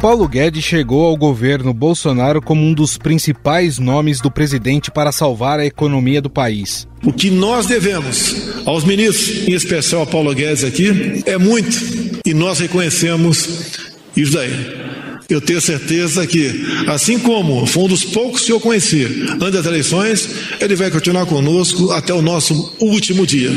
Paulo Guedes chegou ao governo Bolsonaro como um dos principais nomes do presidente para salvar a economia do país. O que nós devemos aos ministros, em especial a Paulo Guedes aqui, é muito e nós reconhecemos isso daí. Eu tenho certeza que, assim como foi um dos poucos que eu conheci antes das eleições, ele vai continuar conosco até o nosso último dia.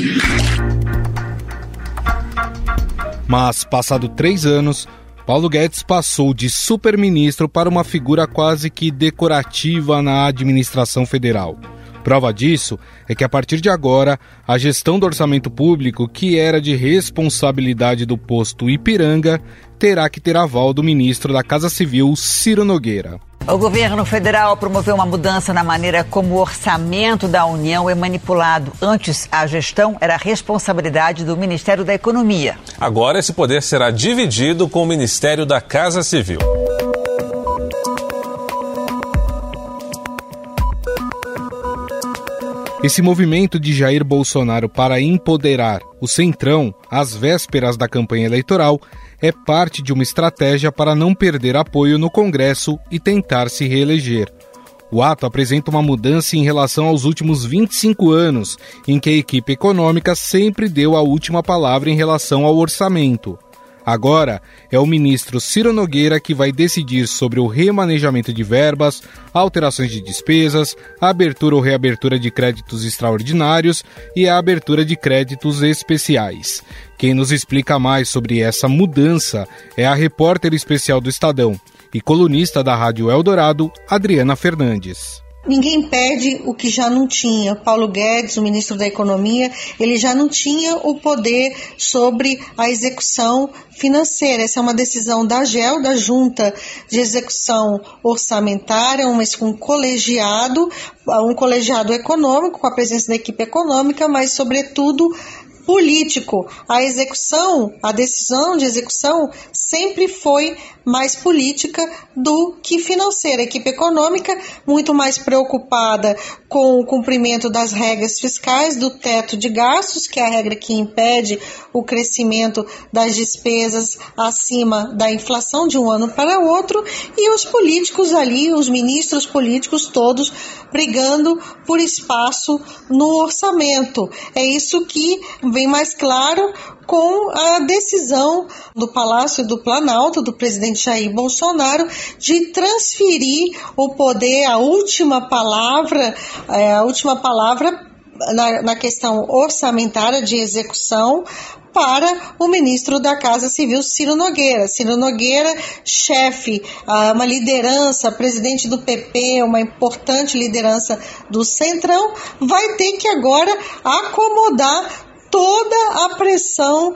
Mas, passado três anos, Paulo Guedes passou de super-ministro para uma figura quase que decorativa na administração federal. Prova disso é que a partir de agora, a gestão do orçamento público, que era de responsabilidade do posto Ipiranga, terá que ter aval do ministro da Casa Civil, Ciro Nogueira. O governo federal promoveu uma mudança na maneira como o orçamento da União é manipulado. Antes, a gestão era responsabilidade do Ministério da Economia. Agora, esse poder será dividido com o Ministério da Casa Civil. Esse movimento de Jair Bolsonaro para empoderar o Centrão às vésperas da campanha eleitoral é parte de uma estratégia para não perder apoio no Congresso e tentar se reeleger. O ato apresenta uma mudança em relação aos últimos 25 anos, em que a equipe econômica sempre deu a última palavra em relação ao orçamento. Agora é o ministro Ciro Nogueira que vai decidir sobre o remanejamento de verbas, alterações de despesas, abertura ou reabertura de créditos extraordinários e a abertura de créditos especiais. Quem nos explica mais sobre essa mudança é a repórter especial do Estadão e colunista da Rádio Eldorado, Adriana Fernandes. Ninguém pede o que já não tinha. Paulo Guedes, o ministro da Economia, ele já não tinha o poder sobre a execução financeira. Essa é uma decisão da GEL, da Junta de Execução Orçamentária, mas com um colegiado, um colegiado econômico, com a presença da equipe econômica, mas, sobretudo, político. A execução, a decisão de execução sempre foi mais política do que financeira. A equipe econômica muito mais preocupada com o cumprimento das regras fiscais, do teto de gastos, que é a regra que impede o crescimento das despesas acima da inflação de um ano para outro, e os políticos ali, os ministros políticos todos brigando por espaço no orçamento. É isso que vem mais claro com a decisão do Palácio do Planalto, do presidente Jair Bolsonaro, de transferir o poder, a última palavra, é, a última palavra na, na, questão orçamentária de execução para o ministro da Casa Civil, Ciro Nogueira. Ciro Nogueira, chefe, ah, uma liderança, presidente do PP, uma importante liderança do Centrão, vai ter que agora acomodar toda a pressão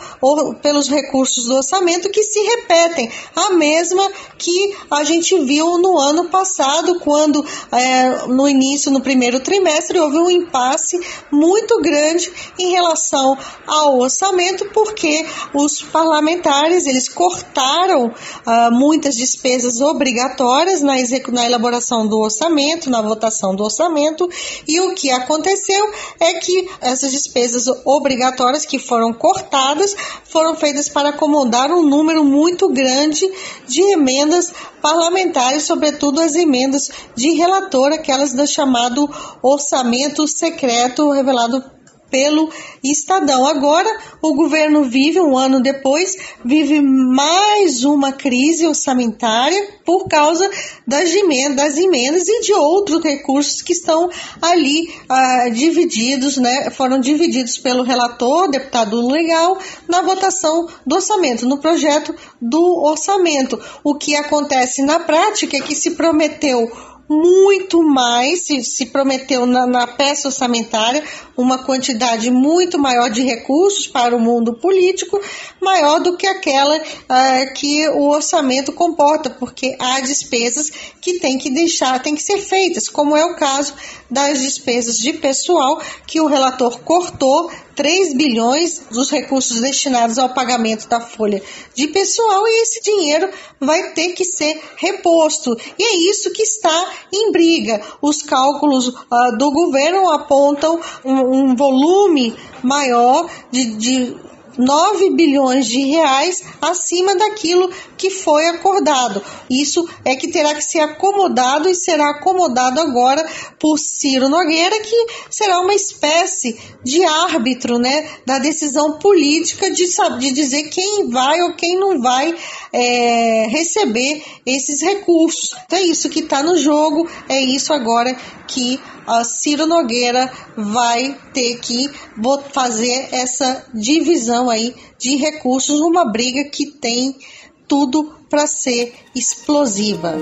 pelos recursos do orçamento que se repetem, a mesma que a gente viu no ano passado, quando é, no início, no primeiro trimestre, houve um impasse muito grande em relação ao orçamento, porque os parlamentares eles cortaram ah, muitas despesas obrigatórias na, na elaboração do orçamento, na votação do orçamento, e o que aconteceu é que essas despesas obrigatórias obrigatórias que foram cortadas foram feitas para acomodar um número muito grande de emendas parlamentares, sobretudo as emendas de relator, aquelas do chamado orçamento secreto revelado pelo Estadão. Agora, o governo vive, um ano depois, vive mais uma crise orçamentária por causa das emendas, das emendas e de outros recursos que estão ali ah, divididos, né, foram divididos pelo relator, deputado legal, na votação do orçamento, no projeto do orçamento. O que acontece na prática é que se prometeu muito mais, se, se prometeu na, na, peça orçamentária uma quantidade muito maior de recursos para o mundo político, maior do que aquela uh, que o orçamento comporta, porque há despesas que tem que deixar, tem que ser feitas, como é o caso das despesas de pessoal que o relator cortou 3 bilhões dos recursos destinados ao pagamento da folha de pessoal e esse dinheiro vai ter que ser reposto. E é isso que está em briga. Os cálculos uh, do governo apontam um, um volume maior de, de 9 bilhões de reais acima daquilo que foi acordado. Isso é que terá que ser acomodado e será acomodado agora por Ciro Nogueira, que será uma espécie de árbitro né, da decisão política de, de dizer quem vai ou quem não vai é, receber esses recursos. Então é isso que está no jogo, é isso agora que Ciro Nogueira vai ter que fazer essa divisão aí de recursos numa briga que tem tudo para ser explosiva.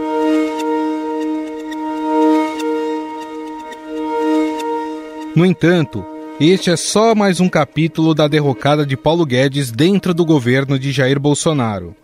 No entanto, este é só mais um capítulo da derrocada de Paulo Guedes dentro do governo de Jair Bolsonaro.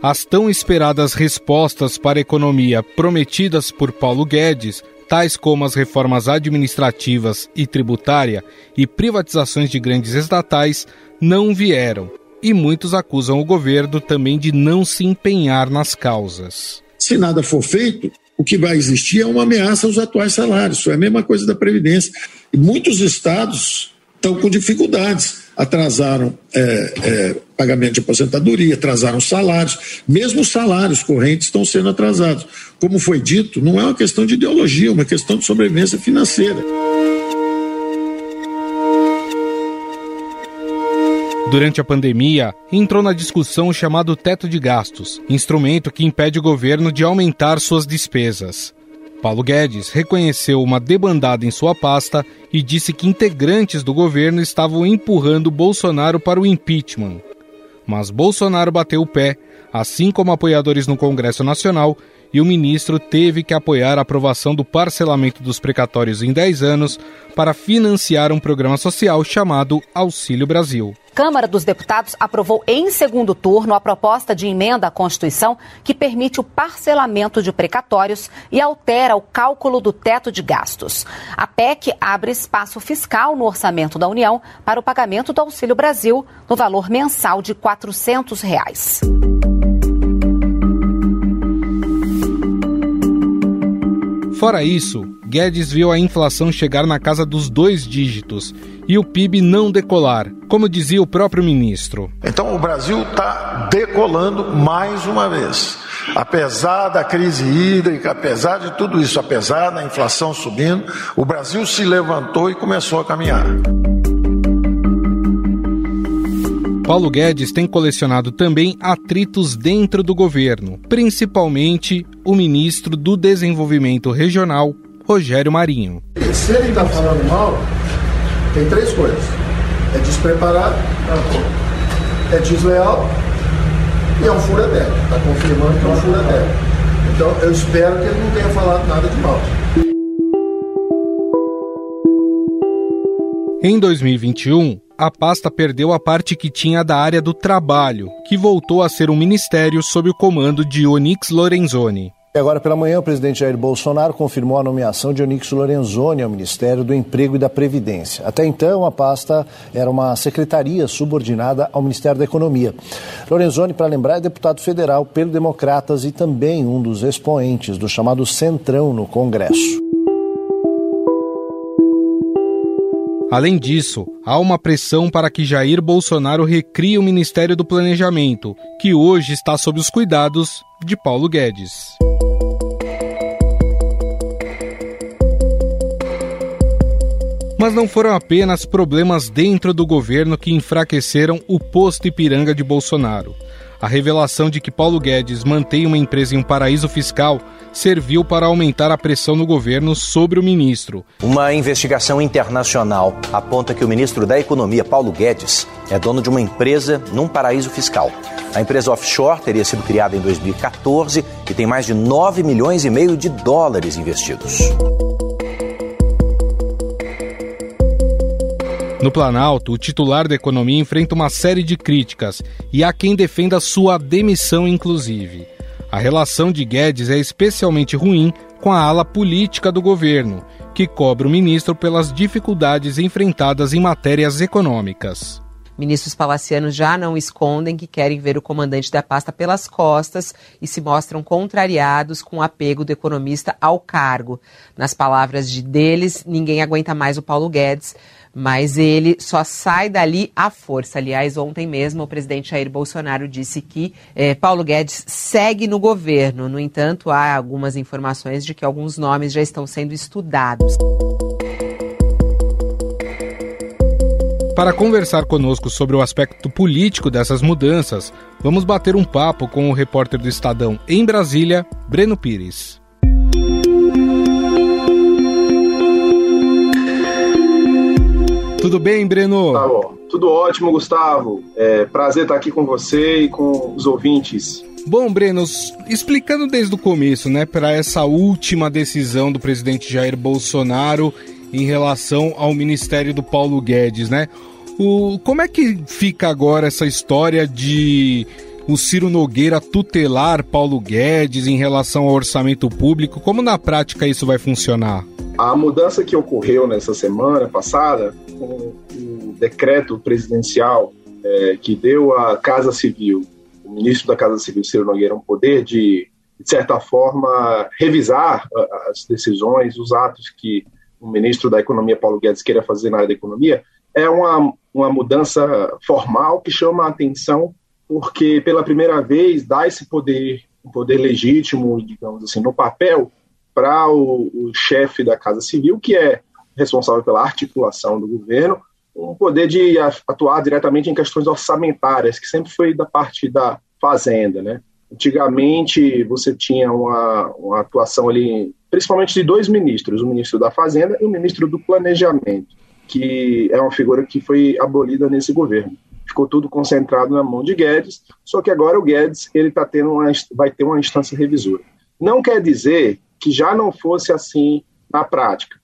As tão esperadas respostas para a economia prometidas por Paulo Guedes tais como as reformas administrativas e tributária e privatizações de grandes estatais, não vieram. E muitos acusam o governo também de não se empenhar nas causas. Se nada for feito, o que vai existir é uma ameaça aos atuais salários. Isso é a mesma coisa da Previdência. E muitos estados estão com dificuldades. Atrasaram é, é, pagamento de aposentadoria, atrasaram salários, mesmo os salários correntes estão sendo atrasados. Como foi dito, não é uma questão de ideologia, é uma questão de sobrevivência financeira. Durante a pandemia, entrou na discussão o chamado teto de gastos, instrumento que impede o governo de aumentar suas despesas. Paulo Guedes reconheceu uma debandada em sua pasta e disse que integrantes do governo estavam empurrando Bolsonaro para o impeachment. Mas Bolsonaro bateu o pé, assim como apoiadores no Congresso Nacional, e o ministro teve que apoiar a aprovação do parcelamento dos precatórios em 10 anos para financiar um programa social chamado Auxílio Brasil. Câmara dos Deputados aprovou em segundo turno a proposta de emenda à Constituição que permite o parcelamento de precatórios e altera o cálculo do teto de gastos. A PEC abre espaço fiscal no orçamento da União para o pagamento do Auxílio Brasil no valor mensal de 400 reais. Fora isso, Guedes viu a inflação chegar na casa dos dois dígitos e o PIB não decolar, como dizia o próprio ministro. Então o Brasil está decolando mais uma vez. Apesar da crise hídrica, apesar de tudo isso, apesar da inflação subindo, o Brasil se levantou e começou a caminhar. Paulo Guedes tem colecionado também atritos dentro do governo, principalmente o ministro do Desenvolvimento Regional, Rogério Marinho. Se ele está falando mal, tem três coisas: é despreparado, é desleal e é um furadeco. Está confirmando que é um furadeco. Então eu espero que ele não tenha falado nada de mal. Em 2021, a pasta perdeu a parte que tinha da área do trabalho, que voltou a ser um ministério sob o comando de Onyx Lorenzoni. Agora pela manhã, o presidente Jair Bolsonaro confirmou a nomeação de Onyx Lorenzoni ao Ministério do Emprego e da Previdência. Até então, a pasta era uma secretaria subordinada ao Ministério da Economia. Lorenzoni, para lembrar, é deputado federal pelo Democratas e também um dos expoentes do chamado Centrão no Congresso. Além disso, há uma pressão para que Jair Bolsonaro recrie o Ministério do Planejamento, que hoje está sob os cuidados de Paulo Guedes. Mas não foram apenas problemas dentro do governo que enfraqueceram o posto Ipiranga de Bolsonaro. A revelação de que Paulo Guedes mantém uma empresa em um paraíso fiscal serviu para aumentar a pressão no governo sobre o ministro. Uma investigação internacional aponta que o ministro da Economia, Paulo Guedes, é dono de uma empresa num paraíso fiscal. A empresa offshore teria sido criada em 2014 e tem mais de 9 milhões e meio de dólares investidos. No Planalto, o titular da economia enfrenta uma série de críticas e há quem defenda sua demissão, inclusive. A relação de Guedes é especialmente ruim com a ala política do governo, que cobra o ministro pelas dificuldades enfrentadas em matérias econômicas. Ministros palacianos já não escondem que querem ver o comandante da pasta pelas costas e se mostram contrariados com o apego do economista ao cargo. Nas palavras de deles, ninguém aguenta mais o Paulo Guedes, mas ele só sai dali à força. Aliás, ontem mesmo o presidente Jair Bolsonaro disse que eh, Paulo Guedes segue no governo. No entanto, há algumas informações de que alguns nomes já estão sendo estudados. Para conversar conosco sobre o aspecto político dessas mudanças, vamos bater um papo com o repórter do Estadão em Brasília, Breno Pires. Tudo bem, Breno? Tá bom. Tudo ótimo, Gustavo. É prazer estar aqui com você e com os ouvintes. Bom, Breno, explicando desde o começo, né, para essa última decisão do presidente Jair Bolsonaro em relação ao ministério do Paulo Guedes, né? O, como é que fica agora essa história de o Ciro Nogueira tutelar Paulo Guedes em relação ao orçamento público? Como na prática isso vai funcionar? A mudança que ocorreu nessa semana passada, com o decreto presidencial é, que deu à Casa Civil, o ministro da Casa Civil, Ciro Nogueira, um poder de, de certa forma, revisar as decisões, os atos que o ministro da Economia, Paulo Guedes, queira fazer na área da economia, é uma, uma mudança formal que chama a atenção porque, pela primeira vez, dá esse poder, um poder legítimo, digamos assim, no papel, para o, o chefe da Casa Civil, que é responsável pela articulação do governo, um poder de atuar diretamente em questões orçamentárias, que sempre foi da parte da Fazenda, né? Antigamente, você tinha uma, uma atuação ali, principalmente de dois ministros, o ministro da Fazenda e o ministro do Planejamento, que é uma figura que foi abolida nesse governo. Ficou tudo concentrado na mão de Guedes, só que agora o Guedes ele tá tendo uma, vai ter uma instância revisora. Não quer dizer que já não fosse assim na prática.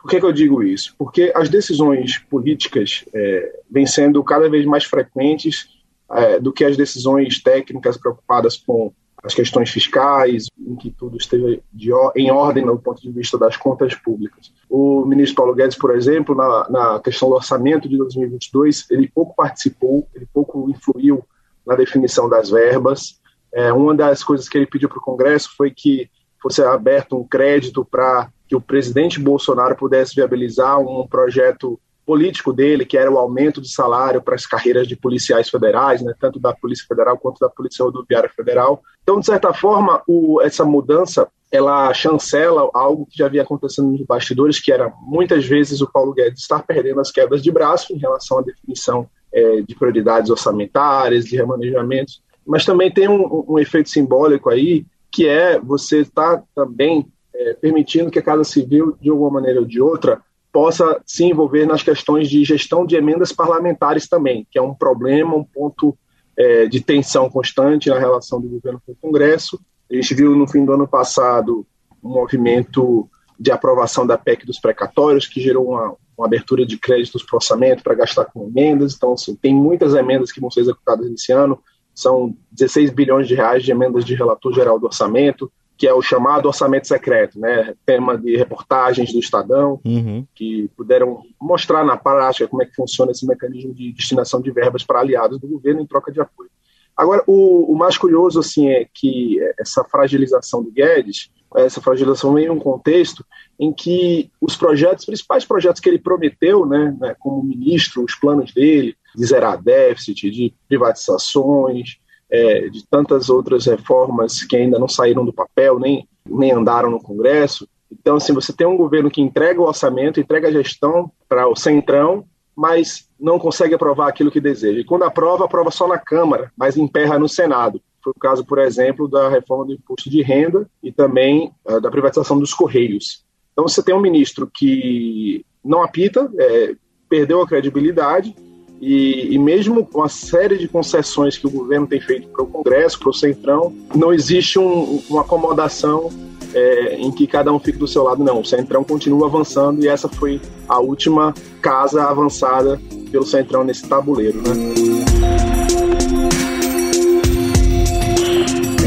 Por que, que eu digo isso? Porque as decisões políticas é, vêm sendo cada vez mais frequentes é, do que as decisões técnicas preocupadas com as questões fiscais, em que tudo esteja de, em ordem do ponto de vista das contas públicas. O ministro Paulo Guedes, por exemplo, na, na questão do orçamento de 2022, ele pouco participou, ele pouco influiu na definição das verbas. É, uma das coisas que ele pediu para o Congresso foi que fosse aberto um crédito para que o presidente Bolsonaro pudesse viabilizar um projeto político dele, que era o aumento de salário para as carreiras de policiais federais, né, tanto da Polícia Federal quanto da Polícia Rodoviária Federal. Então, de certa forma, o, essa mudança ela chancela algo que já havia acontecendo nos bastidores, que era muitas vezes o Paulo Guedes estar perdendo as quedas de braço em relação à definição é, de prioridades orçamentárias, de remanejamentos, mas também tem um, um efeito simbólico aí, que é você estar tá também é, permitindo que a Casa Civil, de alguma maneira ou de outra, possa se envolver nas questões de gestão de emendas parlamentares também, que é um problema, um ponto é, de tensão constante na relação do governo com o Congresso. A gente viu no fim do ano passado um movimento de aprovação da PEC dos precatórios, que gerou uma, uma abertura de créditos para orçamento para gastar com emendas. Então, assim, tem muitas emendas que vão ser executadas esse ano, são 16 bilhões de reais de emendas de relator geral do orçamento, que é o chamado orçamento secreto, né? Tema de reportagens do Estadão, uhum. que puderam mostrar na prática como é que funciona esse mecanismo de destinação de verbas para aliados do governo em troca de apoio. Agora, o, o mais curioso assim é que essa fragilização do Guedes, essa fragilização vem em um contexto em que os projetos, os principais projetos que ele prometeu, né, né como ministro, os planos dele, de zerar déficit, de privatizações, é, de tantas outras reformas que ainda não saíram do papel, nem, nem andaram no Congresso. Então, assim, você tem um governo que entrega o orçamento, entrega a gestão para o Centrão, mas não consegue aprovar aquilo que deseja. E quando aprova, aprova só na Câmara, mas emperra no Senado. Foi o caso, por exemplo, da reforma do imposto de renda e também uh, da privatização dos Correios. Então, você tem um ministro que não apita, é, perdeu a credibilidade, e, e, mesmo com a série de concessões que o governo tem feito para o Congresso, para o Centrão, não existe um, uma acomodação é, em que cada um fique do seu lado, não. O Centrão continua avançando e essa foi a última casa avançada pelo Centrão nesse tabuleiro. Né?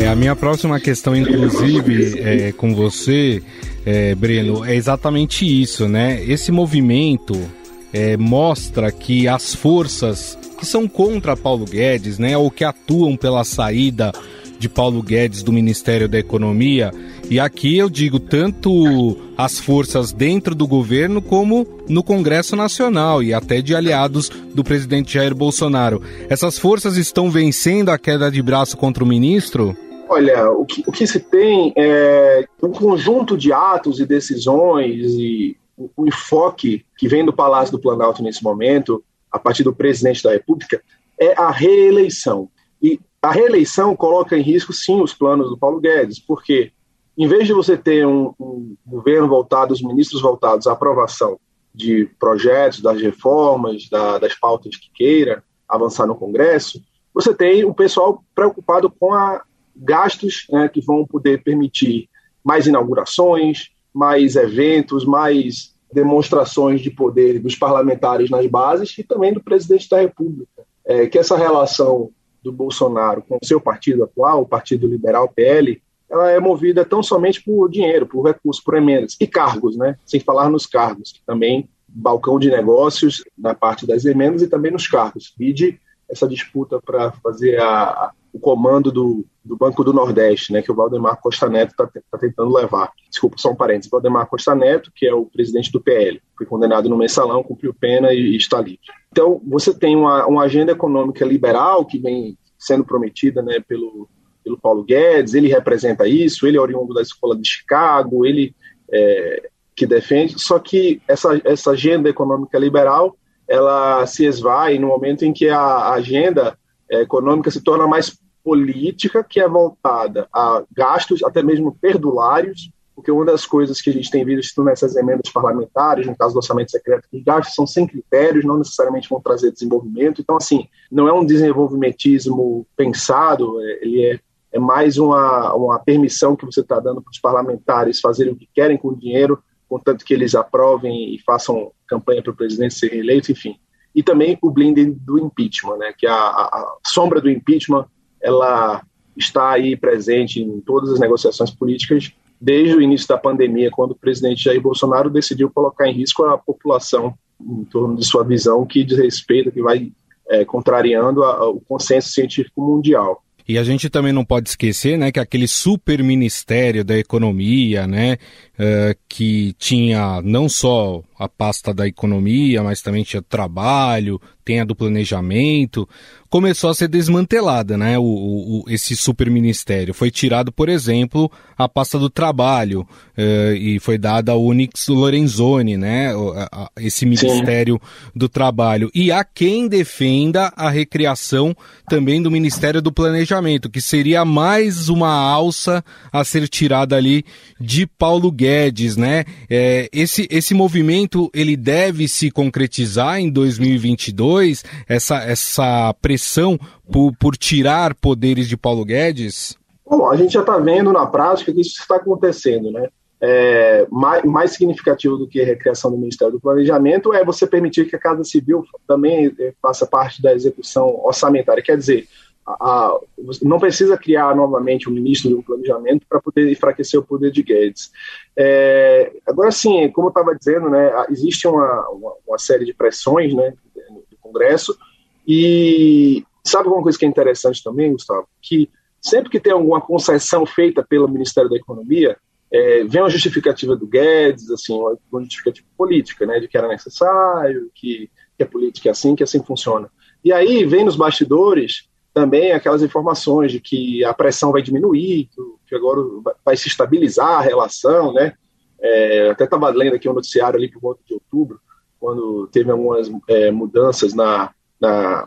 É, a minha próxima questão, inclusive, é, com você, é, Breno, é exatamente isso, né? Esse movimento é, mostra que as forças que são contra Paulo Guedes, né, ou que atuam pela saída de Paulo Guedes do Ministério da Economia. E aqui eu digo tanto as forças dentro do governo como no Congresso Nacional e até de aliados do presidente Jair Bolsonaro. Essas forças estão vencendo a queda de braço contra o ministro? Olha, o que, o que se tem é um conjunto de atos e decisões e o enfoque que vem do Palácio do Planalto nesse momento, a partir do presidente da República, é a reeleição. E a reeleição coloca em risco, sim, os planos do Paulo Guedes, porque em vez de você ter um, um governo voltado, os ministros voltados à aprovação de projetos, das reformas, da, das pautas que queira avançar no Congresso, você tem o pessoal preocupado com a, gastos né, que vão poder permitir mais inaugurações, mais eventos, mais demonstrações de poder dos parlamentares nas bases e também do presidente da República. É, que essa relação do Bolsonaro com o seu partido atual, o Partido Liberal PL, ela é movida tão somente por dinheiro, por recursos, por emendas e cargos, né? Sem falar nos cargos, que também balcão de negócios na parte das emendas e também nos cargos. Vide essa disputa para fazer a, o comando do, do Banco do Nordeste, né, que o Valdemar Costa Neto está tá tentando levar. Desculpa, só um parênteses. Valdemar Costa Neto, que é o presidente do PL, foi condenado no mensalão, cumpriu pena e, e está livre. Então, você tem uma, uma agenda econômica liberal que vem sendo prometida né, pelo, pelo Paulo Guedes, ele representa isso, ele é oriundo da escola de Chicago, ele é, que defende, só que essa, essa agenda econômica liberal ela se esvai no momento em que a agenda econômica se torna mais política que é voltada a gastos, até mesmo perdulários, porque uma das coisas que a gente tem visto nessas emendas parlamentares, no caso do orçamento secreto, que os gastos são sem critérios, não necessariamente vão trazer desenvolvimento. Então, assim, não é um desenvolvimentismo pensado, é, ele é, é mais uma, uma permissão que você está dando para os parlamentares fazerem o que querem com o dinheiro, contanto que eles aprovem e façam campanha para o presidente ser reeleito, enfim. E também o blinding do impeachment, né, que a, a, a sombra do impeachment ela está aí presente em todas as negociações políticas desde o início da pandemia, quando o presidente Jair Bolsonaro decidiu colocar em risco a população em torno de sua visão que diz respeito, que vai é, contrariando a, a, o consenso científico mundial. E a gente também não pode esquecer, né, que aquele super ministério da economia, né, uh, que tinha não só a pasta da economia, mas também tinha trabalho, tem a do planejamento, começou a ser desmantelada, né? O, o, esse superministério. Foi tirado, por exemplo, a pasta do trabalho uh, e foi dada ao Unix Lorenzoni, né? esse Ministério Sim. do Trabalho. E há quem defenda a recriação também do Ministério do Planejamento, que seria mais uma alça a ser tirada ali de Paulo Guedes, né? É, esse, esse movimento ele deve se concretizar em 2022, essa, essa pressão por, por tirar poderes de Paulo Guedes? Bom, a gente já está vendo na prática que isso está acontecendo, né? É, mais, mais, significativo do que a recriação do Ministério do Planejamento é você permitir que a Casa Civil também é, faça parte da execução orçamentária. Quer dizer, a, não precisa criar novamente o um ministro do planejamento para poder enfraquecer o poder de Guedes. É, agora, sim, como eu estava dizendo, né, existe uma, uma, uma, série de pressões né, Congresso e sabe uma coisa que é interessante também, Gustavo? Que sempre que tem alguma concessão feita pelo Ministério da Economia, é, vem uma justificativa do Guedes, assim, uma justificativa política, né, de que era necessário, que, que a política é assim, que assim funciona. E aí vem nos bastidores também aquelas informações de que a pressão vai diminuir, que agora vai se estabilizar a relação, né? É, até estava lendo aqui um noticiário ali por volta de outubro, quando teve algumas é, mudanças na, na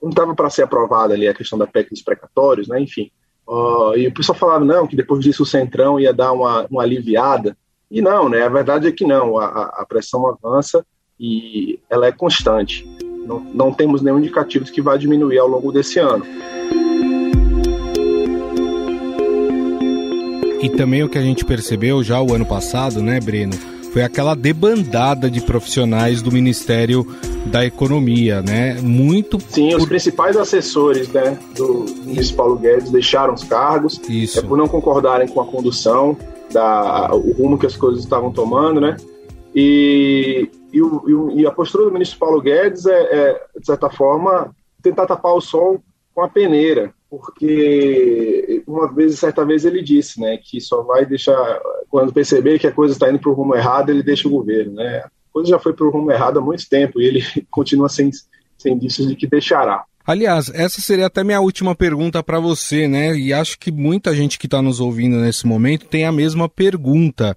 não estava para ser aprovada ali a questão da PEC dos precatórios, né? Enfim, uh, e o pessoal falava não que depois disso o centrão ia dar uma, uma aliviada e não, né? A verdade é que não, a, a pressão avança e ela é constante. Não, não temos nenhum indicativo de que vai diminuir ao longo desse ano. E também o que a gente percebeu já o ano passado, né, Breno? Foi aquela debandada de profissionais do Ministério da Economia, né? Muito. Sim, por... os principais assessores né, do ministro Paulo Guedes deixaram os cargos Isso. É por não concordarem com a condução, da, o rumo que as coisas estavam tomando, né? E e, o, e, a postura do ministro Paulo Guedes é, é, de certa forma, tentar tapar o sol com a peneira. Porque uma vez, certa vez ele disse, né, que só vai deixar, quando perceber que a coisa está indo para o rumo errado, ele deixa o governo, né. A coisa já foi para o rumo errado há muito tempo e ele continua sem, sem indícios de que deixará. Aliás, essa seria até minha última pergunta para você, né? E acho que muita gente que está nos ouvindo nesse momento tem a mesma pergunta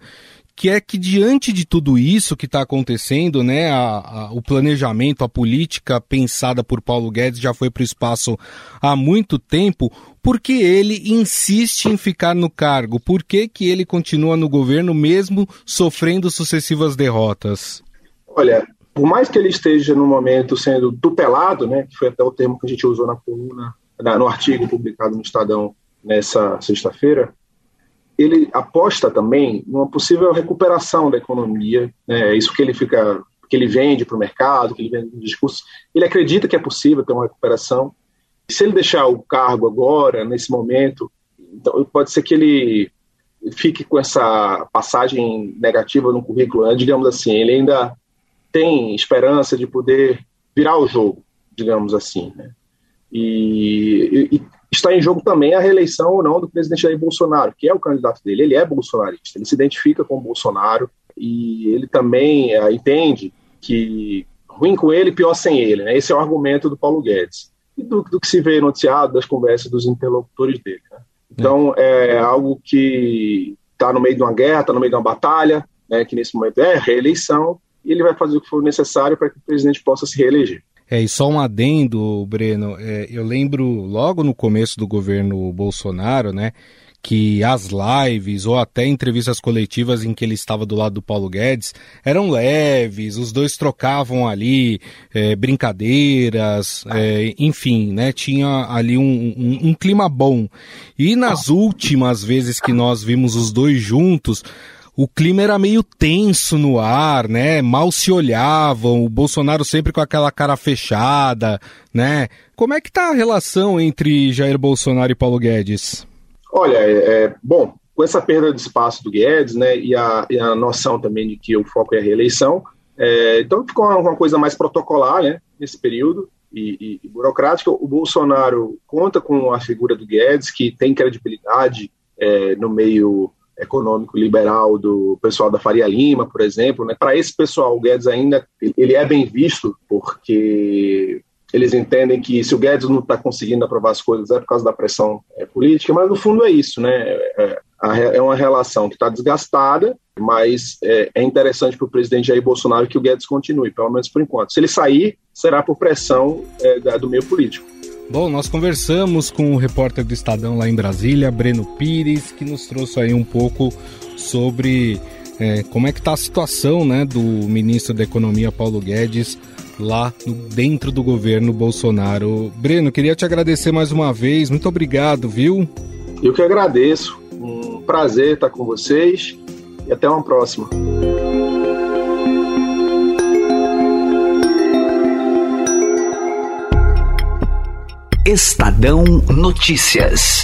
que é que diante de tudo isso que está acontecendo, né, a, a, o planejamento, a política pensada por Paulo Guedes já foi para o espaço há muito tempo. Por que ele insiste em ficar no cargo? Por que, que ele continua no governo mesmo sofrendo sucessivas derrotas? Olha, por mais que ele esteja no momento sendo tutelado, né, que foi até o termo que a gente usou na coluna, na, no artigo publicado no Estadão nessa sexta-feira, ele aposta também numa possível recuperação da economia, né, é isso que ele fica, que ele vende para o mercado, que ele vende no discurso, ele acredita que é possível ter uma recuperação. Se ele deixar o cargo agora, nesse momento, então pode ser que ele fique com essa passagem negativa no currículo, né, digamos assim, ele ainda tem esperança de poder virar o jogo, digamos assim, né? E, e, está em jogo também a reeleição ou não do presidente Jair Bolsonaro, que é o candidato dele. Ele é bolsonarista, ele se identifica com o Bolsonaro e ele também é, entende que ruim com ele, pior sem ele. Né? Esse é o argumento do Paulo Guedes e do, do que se vê noticiado das conversas dos interlocutores dele. Né? Então é algo que está no meio de uma guerra, está no meio de uma batalha, né, que nesse momento é reeleição, e ele vai fazer o que for necessário para que o presidente possa se reeleger. É, e só um adendo, Breno, é, eu lembro logo no começo do governo Bolsonaro, né, que as lives ou até entrevistas coletivas em que ele estava do lado do Paulo Guedes eram leves, os dois trocavam ali é, brincadeiras, é, enfim, né, tinha ali um, um, um clima bom. E nas últimas vezes que nós vimos os dois juntos, o clima era meio tenso no ar, né? Mal se olhavam, o Bolsonaro sempre com aquela cara fechada, né? Como é que tá a relação entre Jair Bolsonaro e Paulo Guedes? Olha, é, é bom, com essa perda de espaço do Guedes, né, e a, e a noção também de que o foco é a reeleição, é, então ficou uma, uma, coisa mais protocolar, né, nesse período, e, e, e burocrática. O Bolsonaro conta com a figura do Guedes, que tem credibilidade é, no meio econômico liberal do pessoal da Faria Lima, por exemplo. Né? Para esse pessoal, o Guedes ainda ele é bem visto porque eles entendem que se o Guedes não está conseguindo aprovar as coisas é por causa da pressão é, política, mas no fundo é isso, né? É, é uma relação que está desgastada, mas é, é interessante para o presidente Jair Bolsonaro que o Guedes continue, pelo menos por enquanto. Se ele sair, será por pressão é, do meio político. Bom, nós conversamos com o repórter do Estadão lá em Brasília, Breno Pires, que nos trouxe aí um pouco sobre é, como é que está a situação né, do ministro da Economia, Paulo Guedes, lá no, dentro do governo Bolsonaro. Breno, queria te agradecer mais uma vez, muito obrigado, viu? Eu que agradeço, um prazer estar com vocês e até uma próxima. Estadão Notícias.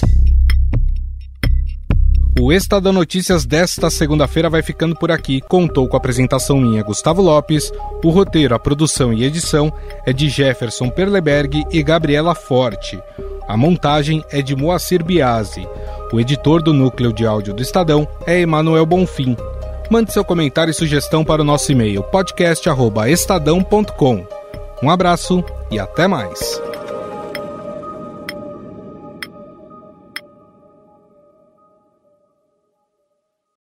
O Estadão Notícias desta segunda-feira vai ficando por aqui. Contou com a apresentação minha, Gustavo Lopes. O roteiro, a produção e edição é de Jefferson Perleberg e Gabriela Forte. A montagem é de Moacir Biasi. O editor do núcleo de áudio do Estadão é Emanuel Bonfim. Mande seu comentário e sugestão para o nosso e-mail podcast@estadão.com. Um abraço e até mais.